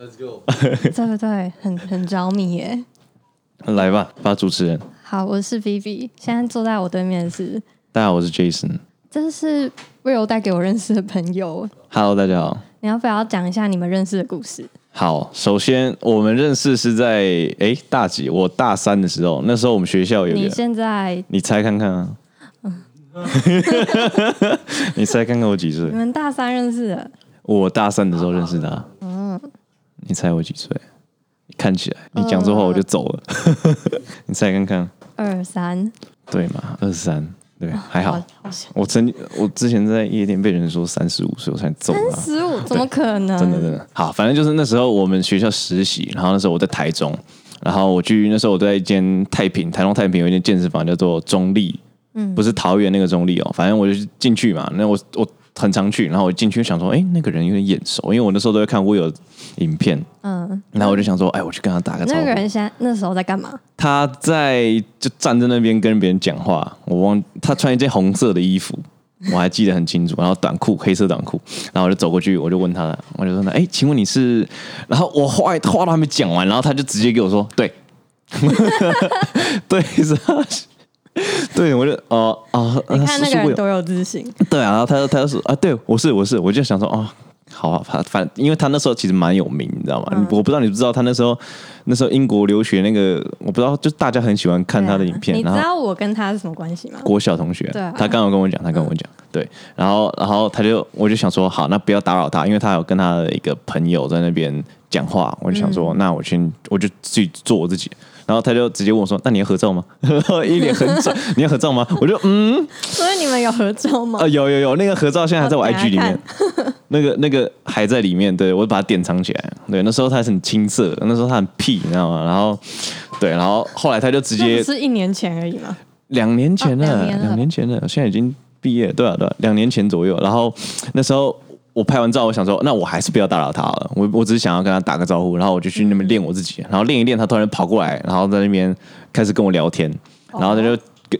Let's go。对不对？很很着迷耶。来吧，发主持人。好，我是 Vivi，现在坐在我对面的是，大家好，我是 Jason。这是 Will 带给我认识的朋友。Hello，大家好。你要不要讲一下你们认识的故事？好，首先我们认识是在诶大几？我大三的时候，那时候我们学校有你，现在你猜看看啊。你猜看看我几岁你？们大三认识的，我大三的时候认识他。嗯，你猜我几岁？看起来你讲错话我就走了。你猜看看，二三，对嘛？二三，对，还好。我曾经，我之前在夜店被人说三十五岁我才走啊。十五 怎么可能？真的真的好，反正就是那时候我们学校实习，然后那时候我在台中，然后我去那时候我在一间太平，台中太平有一间健身房叫做中立，嗯，不是桃园那个中立哦，反正我就进去嘛，那我我很常去，然后我进去想说，哎，那个人有点眼熟，因为我那时候都会看我有影片，嗯，然后我就想说，哎，我去跟他打个招呼。那个人现在那时候在干嘛？他在就站在那边跟别人讲话，我忘他穿一件红色的衣服，我还记得很清楚，然后短裤黑色短裤，然后我就走过去，我就问他，我就说呢，哎，请问你是？然后我话话都还没讲完，然后他就直接给我说，对，对 是他，对我就哦哦，你看那个人多有自信，对啊，然后他他就说啊，对我是我是，我就想说哦，好啊，反反，因为他那时候其实蛮有名，你知道吗？嗯我不知道你不知道他那时候那时候英国留学那个，我不知道，就大家很喜欢看他的影片，啊你知道我跟他是什么关系吗？国小同学，对啊他刚刚跟我讲，他跟我讲，对，然后然后他就我就想说，好，那不要打扰他，因为他有跟他的一个朋友在那边讲话，我就想嗯说，那我先我就自己做我自己。然后他就直接问我说：“那你要合照吗？” 一脸很拽，你要合照吗？我就嗯，所以你们有合照吗啊，？有有有，那个合照现在还在我 IG 里面，那个那个还在里面，对我把它典藏起来。对，那时候他很青涩，那时候他很屁，你知道吗？然后对，然后后来他就直接不是一年前而已嘛？两年前了，哦两年年前了，现在已经毕业，对啊对啊，两年前左右。然后那时候我拍完照，我想说，那我还是不要打扰他了，我我只是想要跟他打个招呼，然后我就去那边练我自己，然后练一练，他突然跑过来，然后在那边开始跟我聊天，然后他就，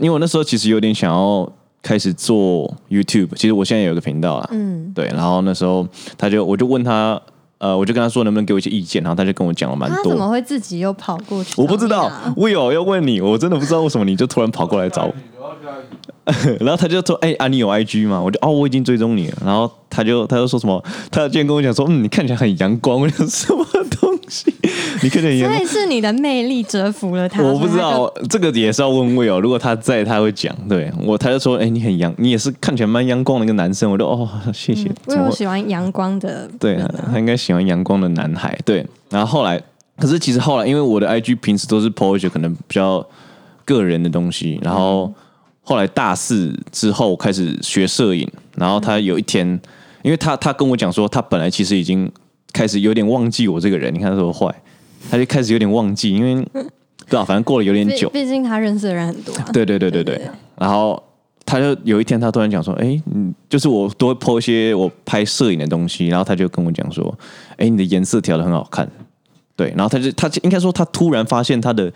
因为我那时候其实有点想要开始做 YouTube，其实我现在有一个频道啊，嗯，对，然后那时候他就我就问他，呃，我就跟他说能不能给我一些意见，然后他就跟我讲了蛮多他怎。么会自己又跑过去？我不知道，我有要问你，我真的不知道为什么你就突然跑过来找我。然后他就说：“哎、啊，你有 IG 吗？”我就哦，我已经追踪你了。然后他就他就说什么？他竟然跟我讲说：“嗯，你看起来很阳光。”什么东西？你看起来很阳光所以？是你的魅力折服了他。我不知道，这个也是要问魏哦。如果他在，他会讲。对我，他就说：“哎、你很阳，你也是看起来蛮阳光的一个男生。”我就哦，谢谢。因为我喜欢阳光的对他应该喜欢阳光的男孩。对，然后后来，可是其实后来，因为我的 IG 平时都是 po 一些可能比较个人的东西，然后后来大四之后开始学摄影，然后他有一天，因为他他跟我讲说，他本来其实已经开始有点忘记我这个人，你看他多坏，他就开始有点忘记，因为 对啊，反正过了有点久，毕竟他认识的人很多 啊。对对对对对。然后他就有一天，他突然讲说：“哎，嗯，就是我都会 po 一些我拍摄影的东西。”然后他就跟我讲说：“哎，你的颜色调的很好看。”对，然后他就他就应该说他突然发现他的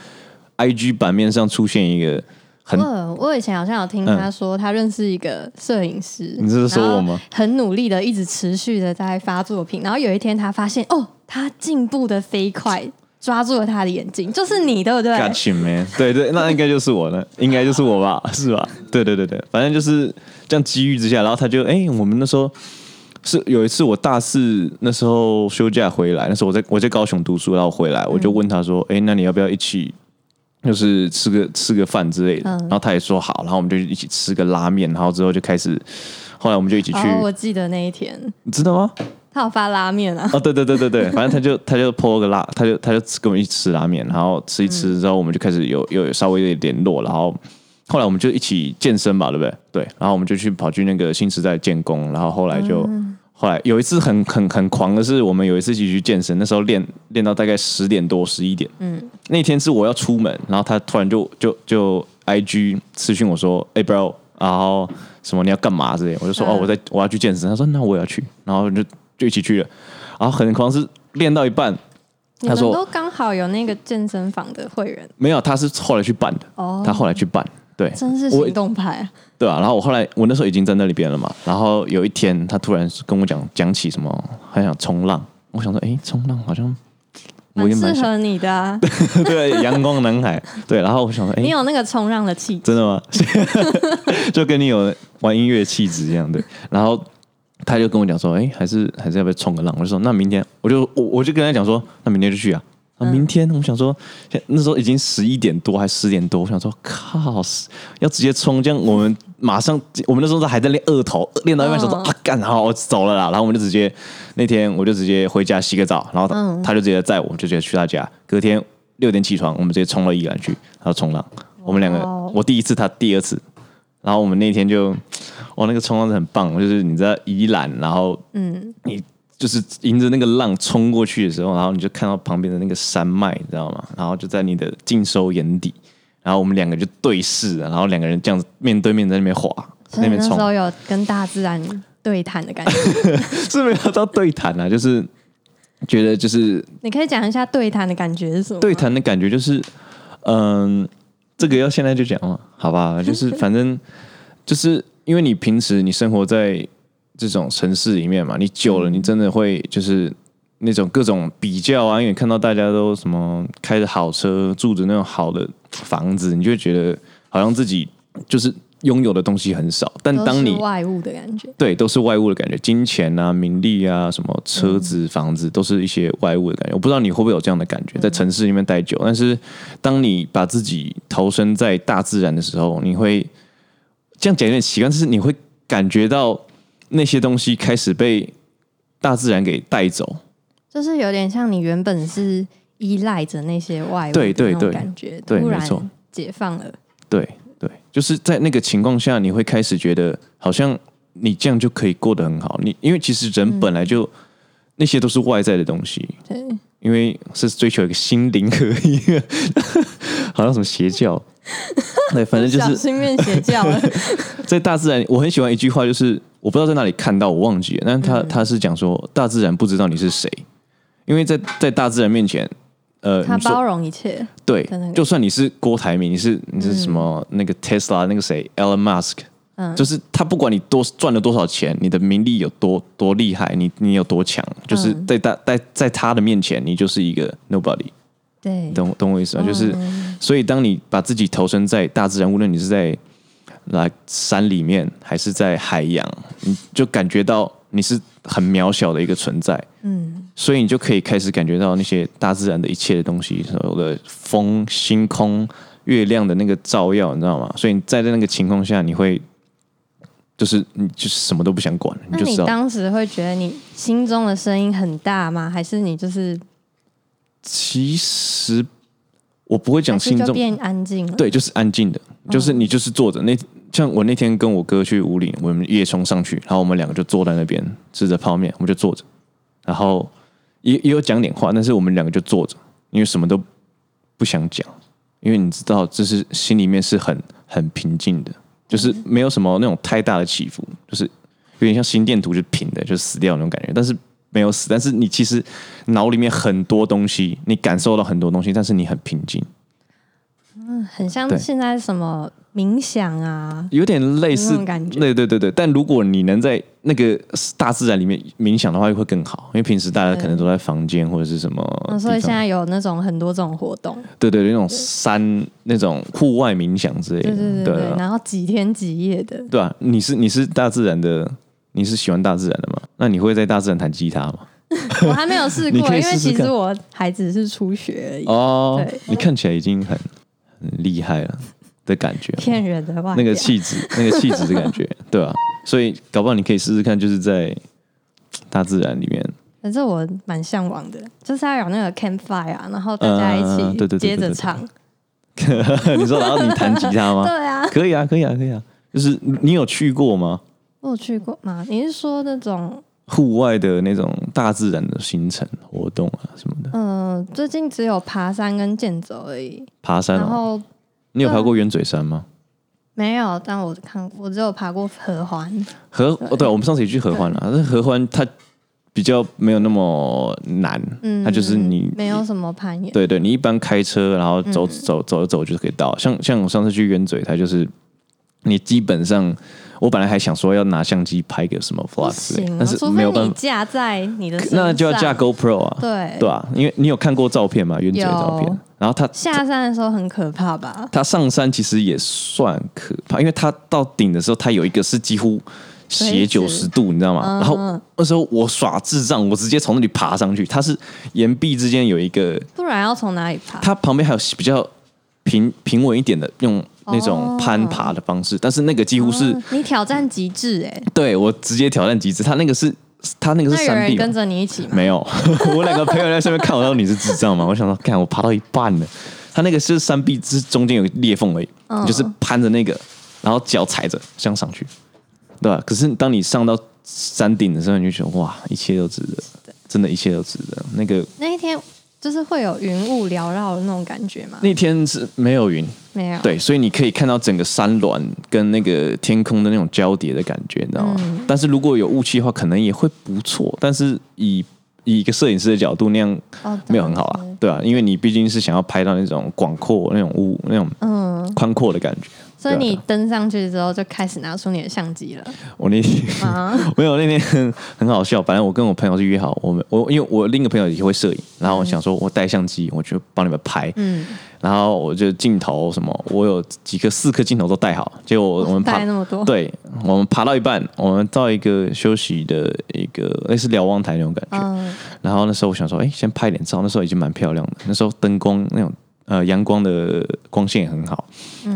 IG 版面上出现一个很我我以前好像有听他说，他认识一个摄影师，你这是说我吗很努力的，一直持续的在发作品。然后有一天，他发现哦，他进步的飞快，抓住了他的眼睛，就是你，对不对？Got you man，对对，那应该就是我了，应该就是我吧，是吧？对对对对，反正就是这样机遇之下，然后他就哎、我们那时候是有一次我大四那时候休假回来，那时候我在我在高雄读书，然后回来我就问他说，哎、那你要不要一起？就是吃个吃个饭之类的，嗯。然后他也说好，然后我们就一起吃个拉面，然后之后就开始，后来我们就一起去，哦，我记得那一天，你知道吗？他有发拉面啊，哦，对对对对对，反正他就 他就 po 个拉，他就他就跟我们一起吃拉面，然后吃一吃之后，我们就开始有有稍微有点联络，然后后来我们就一起健身吧，对不对？对，然后我们就去跑去那个新时代建工，然后后来就、后来有一次很很很狂的是，我们有一次一起去健身，那时候练练到大概十点多十一点，嗯，那天是我要出门，然后他突然就就就 IG 私讯我说，哎、bro，然后什么你要干嘛之类，我就说、嗯哦我在我要去健身，他说那我也要去，然后就就一起去了，然后很狂是练到一半，他说都刚好有那个健身房的会员。没有，他是后来去办的，哦，他后来去办，对，真是我行动派啊，对啊，然后我后来我那时候已经在那里边了嘛，然后有一天他突然跟我讲讲起什么，很想冲浪，我想说，哎，冲浪好像我蛮也蛮适合你的啊，对阳光男孩，对，然后我想说，哎你，有那个冲浪的气质。真的吗？就跟你有玩音乐气质一样，对。然后他就跟我讲说，哎，还是还是要不要冲个浪？我就说，那明天我就我我就跟他讲说，那明天就去啊。啊，明天我想说，那时候已经十一点多还十点多，我想说，靠，要直接冲，这样我们马上，我们那时候还在练二头，练到一半想说、嗯啊，干好，我走了啦。然后我们就直接那天我就直接回家洗个澡，然后他,、嗯他就直接载我，就直接去他家。隔天六点起床，我们直接冲到宜兰去，然后冲浪。我们两个我第一次，他第二次。然后我们那天就，哇，那个冲浪是很棒，就是你在宜兰，然后嗯，你就是迎着那个浪冲过去的时候，然后你就看到旁边的那个山脉，你知道吗？然后就在你的尽收眼底，然后我们两个就对视，然后两个人这样子面对面在那边滑，在那边冲所以那时，候有跟大自然对谈的感觉。是没有到对谈啊，就是觉得就是你可以讲一下对谈的感觉是什么吗？对谈的感觉就是，嗯，这个要现在就讲嘛，好吧？就是反正 就是因为你平时你生活在这种城市里面嘛，你久了，你真的会就是那种各种比较啊，因为你看到大家都什么开着好车，住着那种好的房子，你就会觉得好像自己就是拥有的东西很少。但当你外物的感觉。对，都是外物的感觉，金钱啊、名利啊、什么车子、房子，都是一些外物的感觉。我不知道你会不会有这样的感觉，在城市里面待久，但是当你把自己投身在大自然的时候，你会这样讲有点奇怪，但是你会感觉到那些东西开始被大自然给带走。就是有点像你原本是依赖着那些外对对对感觉，突对没错然解放了。对对，就是在那个情况下，你会开始觉得好像你这样就可以过得很好。你因为其实人本来就、那些都是外在的东西，对，因为是追求一个心灵合一，好像什么邪教。对，反正就小是心变邪教了。在大自然，我很喜欢一句话，就是我不知道在哪里看到，我忘记了，但是他、嗯。他是讲说，大自然不知道你是谁，因为在在大自然面前，呃，他包容一切，对就算你是郭台铭，你是你是什么、那个 Tesla 那个谁 Elon Musk，嗯。就是他不管你多赚了多少钱，你的名利有多多厉害，你你有多强，就是嗯在大在在他的面前，你就是一个 nobody，对，懂懂我意思吗？就是嗯。所以当你把自己投身在大自然，无论你是在来山里面还是在海洋，你就感觉到你是很渺小的一个存在。嗯，所以你就可以开始感觉到那些大自然的一切的东西，所有的风、星空、月亮的那个照耀，你知道吗？所以你在那个情况下，你会就是你就是什么都不想管，你那你就知道。当时会觉得你心中的声音很大吗？还是你就是其实我不会讲心中，变安静了？对，就是安静的，就是你就是坐着。那像我那天跟我哥去五岭，我们夜冲上去，然后我们两个就坐在那边吃着泡面，我们就坐着，然后也也有讲点话，但是我们两个就坐着，因为什么都不想讲，因为你知道，这是心里面是很很平静的，就是没有什么那种太大的起伏，就是有点像心电图就平的，就死掉那种感觉，但是。没有死，但是你其实脑里面很多东西，你感受到很多东西，但是你很平静。很像现在什么冥想啊，有点类似感觉。对对对对。但如果你能在那个大自然里面冥想的话，会更好，因为平时大家可能都在房间或者是什么嗯，所以现在有那种很多这种活动，对对对那种山那种户外冥想之类的，对对对然后几天几夜的，对啊，你是你是大自然的，你是喜欢大自然的吗？那你会在大自然弹吉他吗？我还没有试你过，因为其实我孩子是初学而已，哦对，你看起来已经很很厉害了的感觉，骗人的话那个气质，那个气质的感觉，对吧、所以搞不好你可以试试看，就是在大自然里面。反正我蛮向往的，就是要有那个 campfire 啊，然后大家一起嗯对对接着唱，你说然后你弹吉他吗？对啊，可以啊，可以啊，可以啊。就是你有去过吗？我有去过吗？你是说那种户外的那种大自然的行程活动啊什么的，嗯，最近只有爬山跟健走而已，爬山然哦。后你有爬过圆嘴山吗？没有，但我看我只有爬过合欢，合哦，对，我们上次也去合欢了。但是合欢它比较没有那么难，嗯，它就是你没有什么攀岩，对对，你一般开车然后嗯走走走一走就可以到。像像我上次去圆嘴，它就是你基本上，我本来还想说要拿相机拍个什么不 vlog 之类行啊，但是没有办法，架在你的，那就要架 GoPro 啊，对对啊，因为你有看过照片吗？原嘴的照片，然后他下山的时候很可怕吧？他上山其实也算可怕，因为他到顶的时候，他有一个是几乎斜九十度，你知道吗？嗯然后那时候我耍智障，我直接从那里爬上去。它是岩壁之间有一个，不然要从哪里爬？它旁边还有比较平平稳一点的，用那种哦攀爬的方式，但是那个几乎是、哦你挑战极致哎、对我直接挑战极致。他那个是他那个是山壁跟，着你一起吗？没有，我两个朋友在上面看我，说你是智障吗？我想说，看我爬到一半了，他那个是山壁之中间有裂缝而已，嗯你就是攀着那个，然后脚踩着这样上去，对吧？可是当你上到山顶的时候，你就觉得哇，一切都值得，真的，一切都值得。那个那一天就是会有云雾缭绕的那种感觉吗？那天是没有云，没有。对，所以你可以看到整个山峦跟那个天空的那种交叠的感觉，你知道吗？嗯但是如果有雾气的话，可能也会不错。但是以以一个摄影师的角度，那样哦，没有很好啊，对啊，因为你毕竟是想要拍到那种广阔、那种雾、那种嗯，宽阔的感觉。所以你登上去之后就开始拿出你的相机了我那天啊？没有那天很很好笑，反正我跟我朋友是约好，我们我因为我另一个朋友也会摄影，然后我想说我带相机，我就帮你们拍，嗯，然后我就镜头什么，我有几个四颗镜头都带好，结果我我们爬带那么多，对，我们爬到一半，我们到一个休息的一个类似瞭望台那种感觉。嗯，然后那时候我想说，哎，先拍点照。那时候已经蛮漂亮的，那时候灯光那种呃阳光的光线也很好，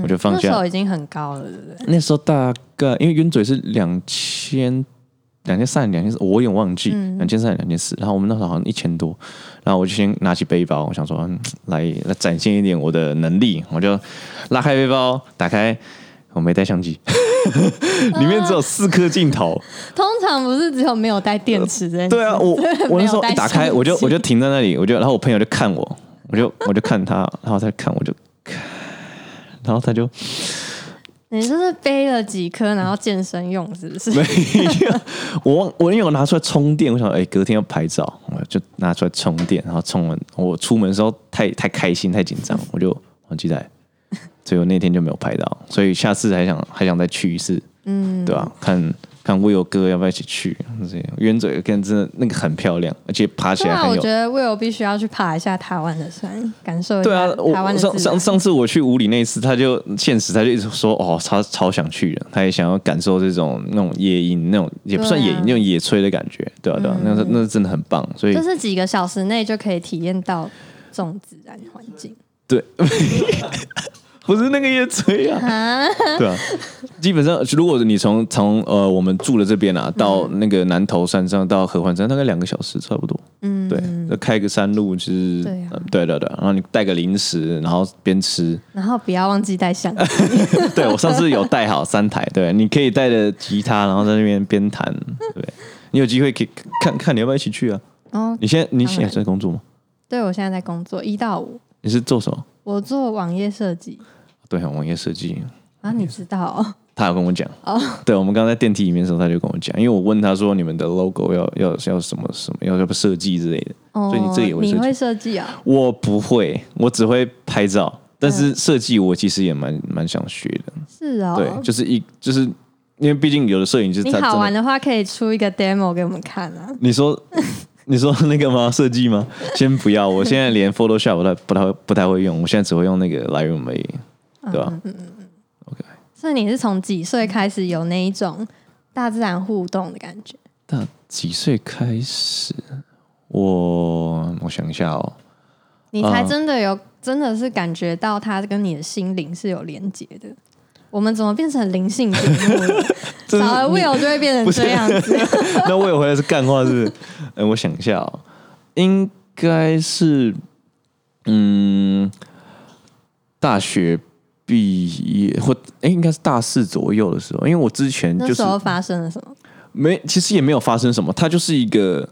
我就放下。嗯那时候已经很高了，对不对？那时候大概因为云嘴是两千。两千三、两千四，我有点忘记，嗯两千三、两千四。然后我们那时候好像一千多，然后我就先拿起背包，我想说，嗯，来来展现一点我的能力，我就拉开背包，打开，我没带相机，里面只有四颗镜头，通常不是只有没有带电池这件事对啊，我 我那时候一打开，我就我就停在那里，我就然后我朋友就看我，我就我就看他，然后再看我就，然后他就你就是背了几颗，然后健身用，是不是？没有，我忘我因为我拿出来充电，我想哎、隔天要拍照，我就拿出来充电，然后充完我出门的时候太太开心太紧张，我就忘记带，所以我那天就没有拍到，所以下次还想还想再去一次，嗯，对吧、看看 Will 哥要不要一起去？这样冤嘴跟真的那个很漂亮，而且爬起对啊，来很有我觉得 Will 必须要去爬一下台湾的山，感受一对啊下，台湾我上。上上次我去五里那次，他就现实，他就一直说哦，他超想去的，他也想要感受这种那种野营，那种也不算野营，啊那种野炊的感觉，对啊对啊，那是那是真的很棒，所以就是几个小时内就可以体验到这种自然环境。对，不是那个野炊啊，啊！对啊，基本上如果你从从呃我们住的这边啊，到那个南头山上到合欢山，大概两个小时差不多，嗯，对，就开个山路就是，对啊呃对对对，然后你带个零食，然后边吃。然后不要忘记带相机。对我上次有带好三台，对，你可以带着吉他，然后在那边边弹，对，你有机会可以看看你要不要一起去啊？哦，你现在你现在在工作吗？对我现在在工作一到五，你是做什么？我做网页设计对，网页设计。啊，你知道哦？他有跟我讲，哦 对，我们刚刚在电梯里面的时候，他就跟我讲，因为我问他说你们的 logo 要要要什么什么，要要不设计之类的，哦，所以你这个也会设计你会设计啊？我不会，我只会拍照，但是设计我其实也蛮蛮想学的，是哦，对，就是一就是因为毕竟有的摄影师你他好玩的话，可以出一个 demo 给我们看啊。你说 你说那个吗？设计吗？先不要，我现在连 Photoshop 我都不太不太会用，我现在只会用那个 Lightroom 而已，对吧？所以你是从几岁开始有那一种大自然互动的感觉？大几岁开始？我我想一下哦，你才嗯真的有，真的是感觉到它跟你的心灵是有连接的。我们怎么变成灵性节目了？少了 Will 就会变成这样子。那 Will 回来是干话是不是？哎，我想一下哦，应该是嗯，大学毕业或哎，应该是大四左右的时候，因为我之前就是候发生了什么？没，其实也没有发生什么，它就是一个，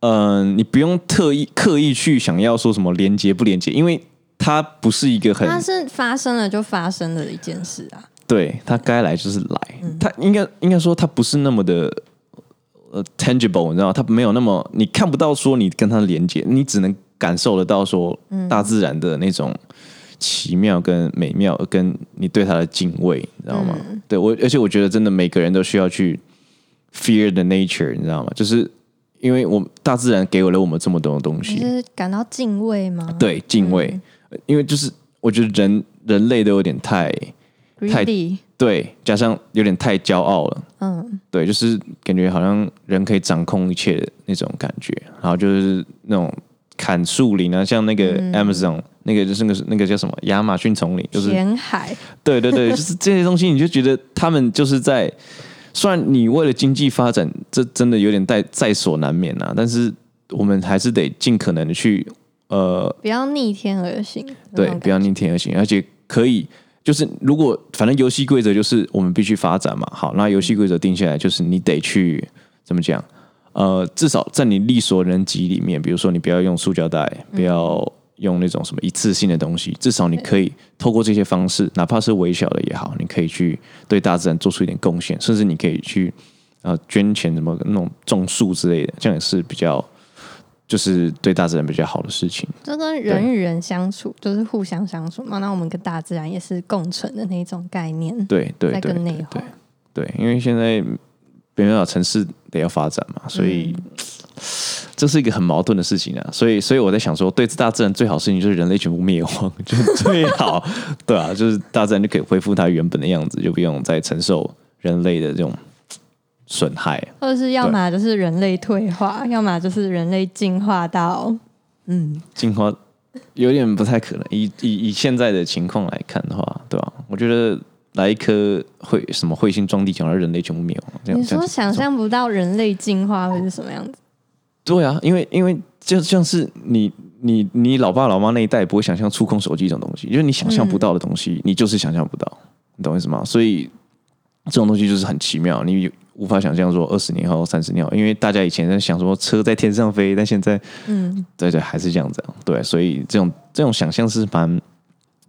嗯、你不用特意刻意去想要说什么连接不连接，因为它不是一个很它是发生了就发生了的一件事啊。对，它该来就是来，嗯它应该应该说它不是那么的呃 tangible，你知道吗？它没有那么你看不到说你跟它连接，你只能感受得到说嗯大自然的那种奇妙、跟美妙，跟你对它的敬畏，你知道吗？嗯对我，而且我觉得真的每个人都需要去 fear the nature，你知道吗？就是因为我大自然给了我们这么多的东西，你是感到敬畏吗？对敬畏，因为就是我觉得人人类都有点太太对，加上有点太骄傲了。嗯，对，就是感觉好像人可以掌控一切的那种感觉，然后就是那种砍树林啊，像那个嗯 Amazon、那个就是那个那个叫什么亚马逊丛林，就是填海，对对对，就是这些东西，你就觉得他们就是在，虽然你为了经济发展，这真的有点在在所难免啊，但是我们还是得尽可能的去呃，不要逆天而行，对，不要逆天而行，而且可以。就是如果反正游戏规则就是我们必须发展嘛，好，那游戏规则定下来就是你得去怎么讲？呃，至少在你力所能及里面，比如说你不要用塑胶袋，不要用那种什么一次性的东西，至少你可以透过这些方式，哪怕是微小的也好，你可以去对大自然做出一点贡献，甚至你可以去呃捐钱什么那种种树之类的，这样也是比较就是对大自然比较好的事情。这跟人与人相处，就是互相相处嘛。那我们跟大自然也是共存的那种概念，对对对。对，因为现在没办法，城市得要发展嘛，所以、这是一个很矛盾的事情啊。所以，所以我在想说，对大自然最好事情就是人类全部灭亡，就最好，对啊，就是大自然就可以恢复它原本的样子，就不用再承受人类的这种损害。或者是要么就是人类退化，要么就是人类进化到嗯，进化有点不太可能，以以以现在的情况来看的话，对吧、我觉得来一颗彗什么彗星撞地球，让人类全部灭亡，这样你说想象不到人类进化会是什么样子？对啊，因为因为就像是你你你老爸老妈那一代不会想象触控手机这种东西，因为你想象不到的东西，你就是想象不到，你懂我意思吗？所以这种东西就是很奇妙，你无法想象说二十年后、三十年后，因为大家以前在想说车在天上飞，但现在嗯，对对还是这样子、啊，对，所以这种这种想象是蛮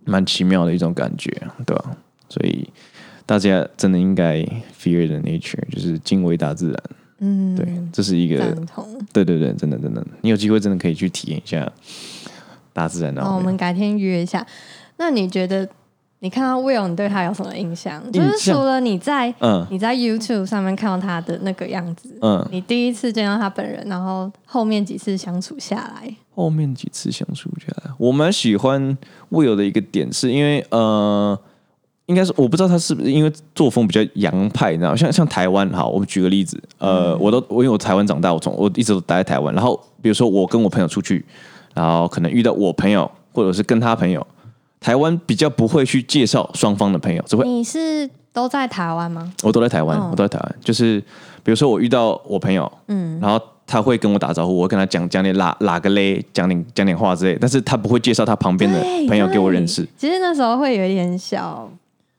蛮奇妙的一种感觉，对吧、所以大家真的应该 fear the nature，就是敬畏大自然，嗯，对，这是一个。对对对，真的真的，你有机会真的可以去体验一下大自然的哦，我们改天约一下。那你觉得你看到 Will，你对他有什么印象？就是除了你在嗯。你在 YouTube 上面看到他的那个样子，嗯，你第一次见到他本人，然后后面几次相处下来，后面几次相处下来，我蛮喜欢 Will 的一个点，是因为呃，应该是我不知道他是不是因为作风比较洋派，你知道，像像台湾，好，我们举个例子，呃，我都我因为我台湾长大，我从我一直都待在台湾，然后比如说我跟我朋友出去，然后可能遇到我朋友或者是跟他朋友，台湾比较不会去介绍双方的朋友，只会你是都在台湾吗？我都在台湾，哦我都在台湾。就是比如说我遇到我朋友，嗯，然后他会跟我打招呼，我会跟他讲讲点哪哪个嘞，讲点讲点话之类，但是他不会介绍他旁边的对朋友给我认识。其实那时候会有一点小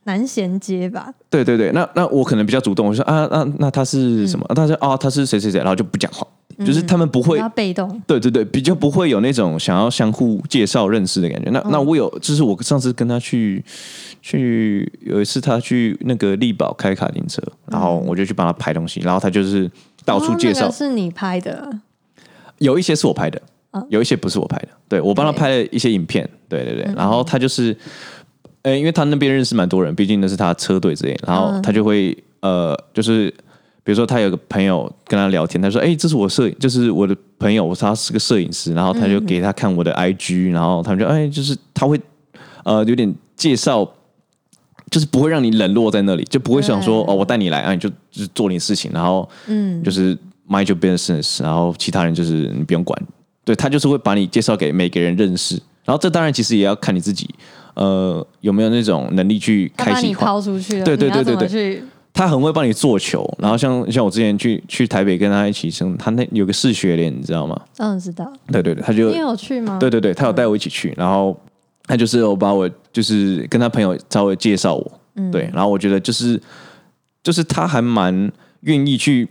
难衔接吧。对对对，那那我可能比较主动，我说啊那那他是什么？啊他说啊他是谁谁谁，然后就不讲话，就是他们不会被动，对对对，比较不会有那种想要相互介绍认识的感觉。那、那我有，就是我上次跟他去去有一次他去那个力宝开卡丁车，然后我就去帮他拍东西，然后他就是到处介绍。哦那个，是你拍的，有一些是我拍的嗯，有一些不是我拍的。对我帮他拍了一些影片，对对对，然后他就是，呃，因为他那边认识蛮多人，毕竟那是他车队之类，然后他就会呃，就是比如说他有个朋友跟他聊天，他说：“哎、这是我摄影，就是我的朋友，他是个摄影师。”然后他就给他看我的 IG，然后他们就哎，就是他会呃有点介绍。就是不会让你冷落在那里，就不会想说哦，我带你来啊，你就就是做你事情，然后嗯，就是 mind your business，然后其他人就是你不用管，对他就是会把你介绍给每个人认识，然后这当然其实也要看你自己，呃，有没有那种能力去开启话。抛出去对，对对对对他很会帮你做球，然后像像我之前去去台北跟他一起生，他那有个视学联，你知道吗？嗯，知道。对对对，他就你有去吗？对对对，他有带我一起去，然后他就是有把我就是跟他朋友稍微介绍我，嗯对，然后我觉得就是就是他还蛮愿意去。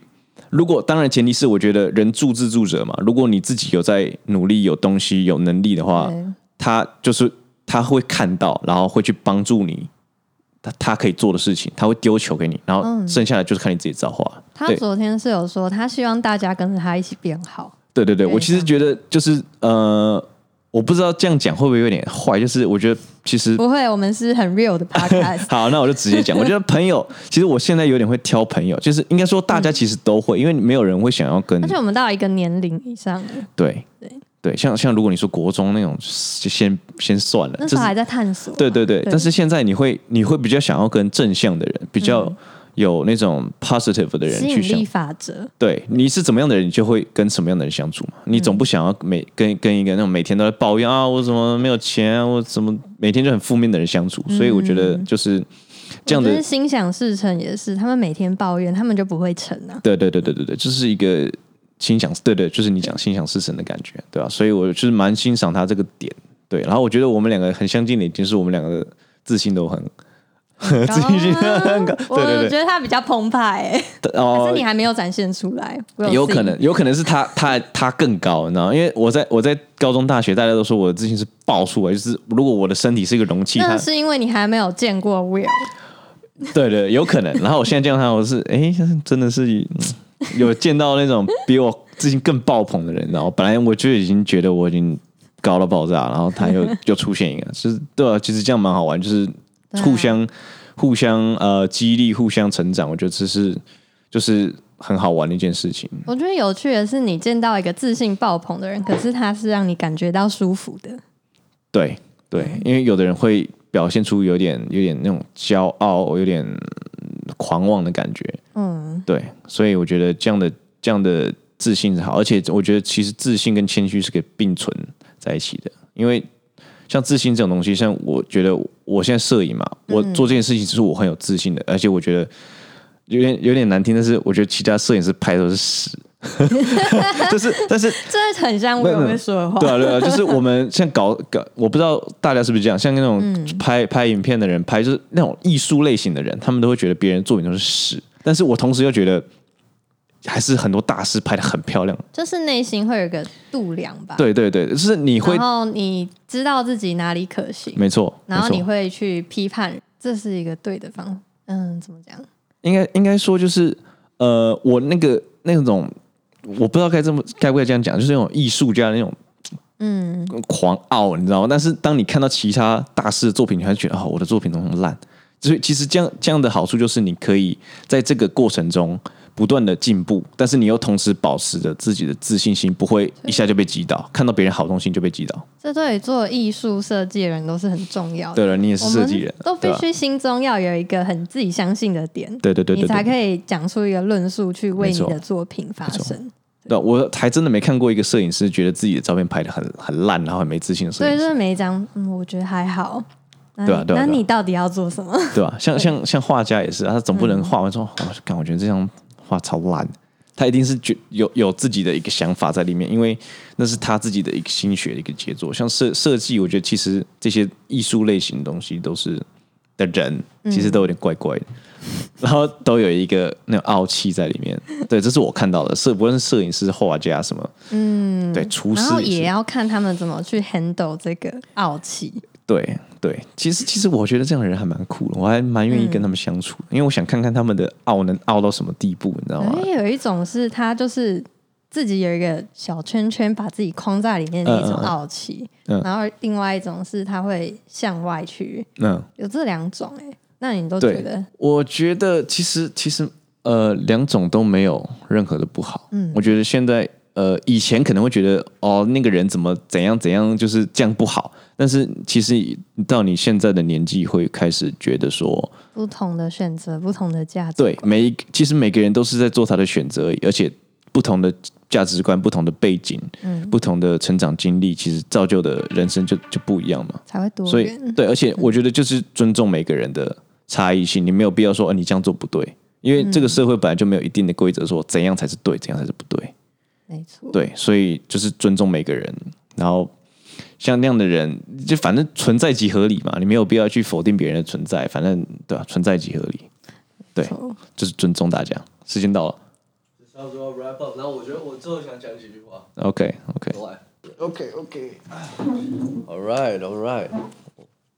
如果当然前提是我觉得人助自助者嘛，如果你自己有在努力、有东西、有能力的话，他就是他会看到，然后会去帮助你。他他可以做的事情，他会丢球给你，然后嗯剩下的就是看你自己造化。他昨天是有说，他希望大家跟着他一起变好。对对对，对我其实觉得就是呃，我不知道这样讲会不会有点坏，就是我觉得其实不会，我们是很 real 的 podcast。好，那我就直接讲。我觉得 朋友，其实我现在有点会挑朋友，就是应该说大家其实都会，因为没有人会想要跟而且我们到一个年龄以上了，对对对，像像如果你说国中那种，就先先算了，就是那时候还在探索嘛。对对对，但是现在你会你会比较想要跟正向的人，比较有那种 positive 的人去相吸引力法则，对，你是怎么样的人，你就会跟什么样的人相处嘛。你总不想要每跟跟一个那种每天都在抱怨啊，我怎么没有钱啊，我怎么每天就很负面的人相处。所以我觉得就是这样的心想事成也是，他们每天抱怨，他们就不会成啊。对对对对对对，就是一个心想，对对，就是你讲心想事成的感觉，对吧、所以我就是蛮欣赏他这个点，对。然后我觉得我们两个很相近的一点是我们两个的自信都很 自信心很高，我对对对觉得他比较澎湃、欸，可哦是你还没有展现出来。我有可能，有可能是他他他更高，你知道吗？因为我在我在高中、大学，大家都说我的自信是爆出来，就是如果我的身体是一个容器，那是因为你还没有见过 Will，对对，有可能。然后我现在见到他，我是哎，真的是嗯 有见到那种比我自信更爆棚的人。然后本来我就已经觉得我已经高到爆炸，然后他又 又出现一个，就是对啊，其实这样蛮好玩，就是互相、互相呃激励，互相成长。我觉得这是就是很好玩的一件事情。我觉得有趣的是，你见到一个自信爆棚的人，可是他是让你感觉到舒服的。对对，因为有的人会表现出有点有点那种骄傲，有点嗯狂妄的感觉。嗯，对，所以我觉得这样的这样的自信是好，而且我觉得其实自信跟谦虚是可以并存在一起的，因为像自信这种东西，像我觉得我现在摄影嘛，我做这件事情只是我很有自信的，而且我觉得有点有点难听，但是我觉得其他摄影师拍的都是屎，就是但是 这很像我有 Will 会说的话。对啊，对啊，就是我们像搞搞，我不知道大家是不是这样，像那种拍、拍影片的人，拍就是那种艺术类型的人，他们都会觉得别人作品都是屎，但是我同时又觉得，还是很多大师拍的很漂亮。就是内心会有个度量吧。，对对对，就是你会然，后你知道自己哪里可行，没错，然后你会去批判，这是一个对的方。嗯，怎么讲？应该应该说就是，呃，我那个那种，我不知道该这么该不该这样讲，就是那种艺术家的那种嗯，狂傲，你知道吗？但是当你看到其他大师的作品，你还觉得啊、我的作品都很烂。所以其实这样这样的好处就是，你可以在这个过程中不断的进步，但是你又同时保持着自己的自信心，不会一下就被击倒。看到别人好东西就被击倒。这对做艺术设计的人都是很重要的。对了，你也是设计人，都必须心中要有一个很自己相信的点，对对对对对你才可以讲出一个论述去为你的作品发声。对，我还真的没看过一个摄影师觉得自己的照片拍的很很烂，然后很没自信的摄所以影师，就是每一张，嗯，我觉得还好。对啊对啊对啊你到底要做什么？对吧？像像像画家也是，他总不嗯能画完之后，我感我觉得这张画超烂，他一定是觉有有自己的一个想法在里面，因为那是他自己的一个心血的一个杰作。像设设计，我觉得其实这些艺术类型的东西都是的人，其实都有点怪怪的，然后都有一个那种傲气在里面。对，这是我看到的，摄不论是摄影师、画家什么，嗯，对，厨然后师是也要看他们怎么去 handle 这个傲气。对对，其实其实我觉得这样的人还蛮酷的，我还蛮愿意跟他们相处的，因为我想看看他们的傲能傲到什么地步，你知道吗？因为有一种是他就是自己有一个小圈圈，把自己框在里面的一种傲气，嗯。嗯然后另外一种是他会向外去，嗯，有这两种哎、那你都觉得？我觉得其实其实呃两种都没有任何的不好。嗯，我觉得现在呃以前可能会觉得哦那个人怎么怎样怎样就是这样不好，但是其实到你现在的年纪会开始觉得说，不同的选择，不同的价值，对每一个其实每个人都是在做他的选择而已，而且不同的价值观、不同的背景、嗯不同的成长经历，其实造就的人生就就不一样嘛。才会多所以。对，而且我觉得就是尊重每个人的差异性，你没有必要说，呃，你这样做不对，因为这个社会本来就没有一定的规则，说怎样才是对，怎样才是不对。没错，对，所以就是尊重每个人，然后像那样的人，就反正存在即合理嘛，你没有必要去否定别人的存在，反正对吧、存在即合理，对，就是尊重大家。时间到了差不多 wrap up，然后我觉得我最后想讲几句话。，OK OK。All right, all right。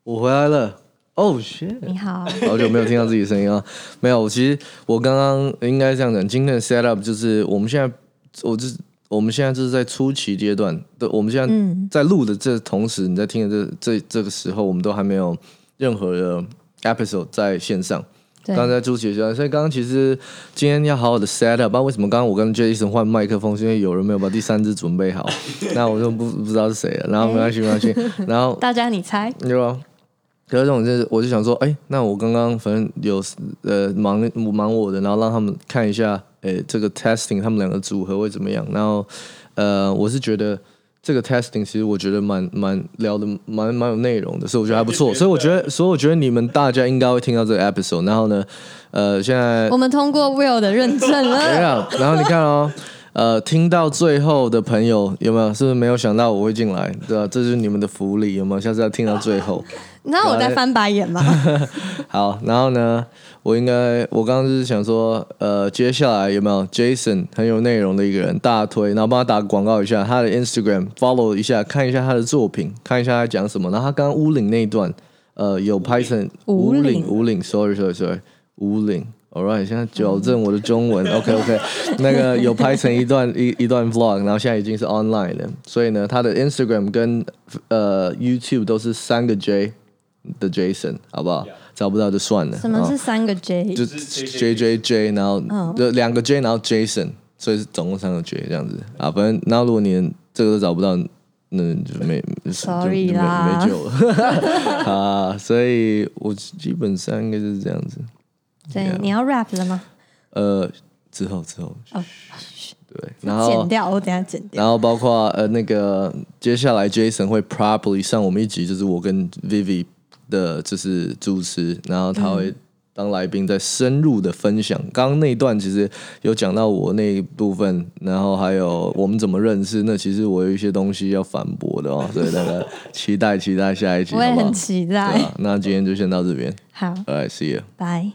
我回来了。Oh shit！你好，好久没有听到自己的声音啊。没有，我其实我刚刚应该这样讲，今天的 set up 就是我们现在，我就是我们现在就是在初期阶段对，我们现在在录的这同时，你在听的这这这个时候，我们都还没有任何的 episode 在线上。对刚才在初期阶段，所以刚刚其实今天要好好的 set up，不知道为什么刚刚我跟 Jason 换麦克风，是因为有人没有把第三支准备好，那我就不不知道是谁了。然后没关系没关系，然后 大家你猜？对吧？可是这种就是，我就想说，哎、那我刚刚反正有呃忙忙我的，然后让他们看一下，哎、这个 testing 他们两个组合会怎么样？然后呃，我是觉得这个 testing 其实我觉得蛮蛮聊的蛮蛮有内容的，所以我觉得还不错。所以我觉得，所以我觉得你们大家应该会听到这个 episode。然后呢，呃，现在我们通过 Will 的认证怎了。样？然后你看哦，呃，听到最后的朋友有没有？是不是没有想到我会进来？对吧、这就是你们的福利，有没有？下次要听到最后。你知道我在翻白眼吗？好，然后呢，我应该我刚刚就是想说，呃，接下来有没有 Jason 很有内容的一个人大推，然后帮他打个广告一下，他的 Instagram follow 一下，看一下他的作品，看一下他讲什么。然后他刚刚乌岭那一段，呃，有拍成五岭岭五岭，sorry sorry sorry，五岭。All right，现在矫正我的中文，OK OK，那个有拍成一段一一段 vlog，然后现在已经是 online 了，所以呢，他的 Instagram 跟呃 YouTube 都是三个 J 的 Jason，好不好？找不到就算了。什么哦是三个 J？就 J J J，然后就两个 J，然后 Jason，所以是总共三个 J 这样子啊。反正，然后如果你连这个都找不到，那就没 Sorry 啦没救了 啊。所以我基本上应该就是这样子。对，你要 rap 了吗？呃，之后之后，哦，对，然后剪掉，我等下剪掉。然后包括呃那个接下来 Jason 会 properly 上我们一集，就是我跟 Vivi 的就是主持，然后他会当来宾在深入的分享。刚刚那一段其实有讲到我那一部分，然后还有我们怎么认识，那其实我有一些东西要反驳的哦，所以大家期待期待下一集，我也很？期对待。啊，那今天就先到这边好，，All right，see you。拜。